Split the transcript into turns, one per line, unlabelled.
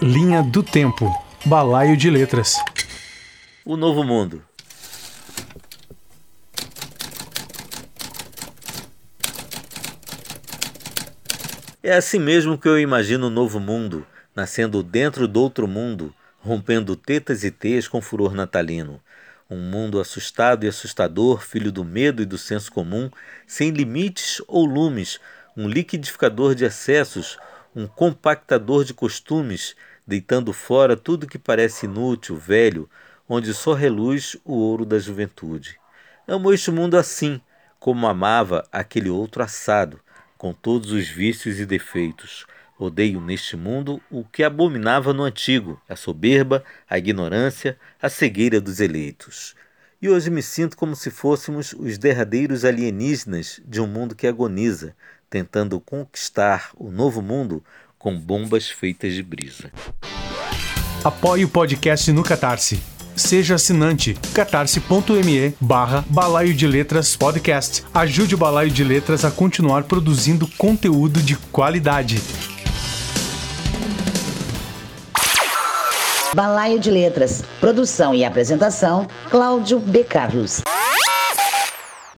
Linha do Tempo. Balaio de Letras.
O Novo Mundo. É assim mesmo que eu imagino o novo mundo, nascendo dentro do outro mundo, rompendo tetas e teias com furor natalino. Um mundo assustado e assustador, filho do medo e do senso comum, sem limites ou lumes, um liquidificador de excessos, um compactador de costumes, deitando fora tudo que parece inútil, velho, onde só reluz o ouro da juventude. Amo este mundo assim, como amava aquele outro assado, com todos os vícios e defeitos. Odeio neste mundo o que abominava no antigo, a soberba, a ignorância, a cegueira dos eleitos. E hoje me sinto como se fôssemos os derradeiros alienígenas de um mundo que agoniza, tentando conquistar o novo mundo com bombas feitas de brisa.
Apoie o podcast no Catarse seja assinante catarse.me barra Balaio de Letras Podcast. Ajude o Balaio de Letras a continuar produzindo conteúdo de qualidade.
Balaio de Letras. Produção e apresentação, Cláudio B. Carlos.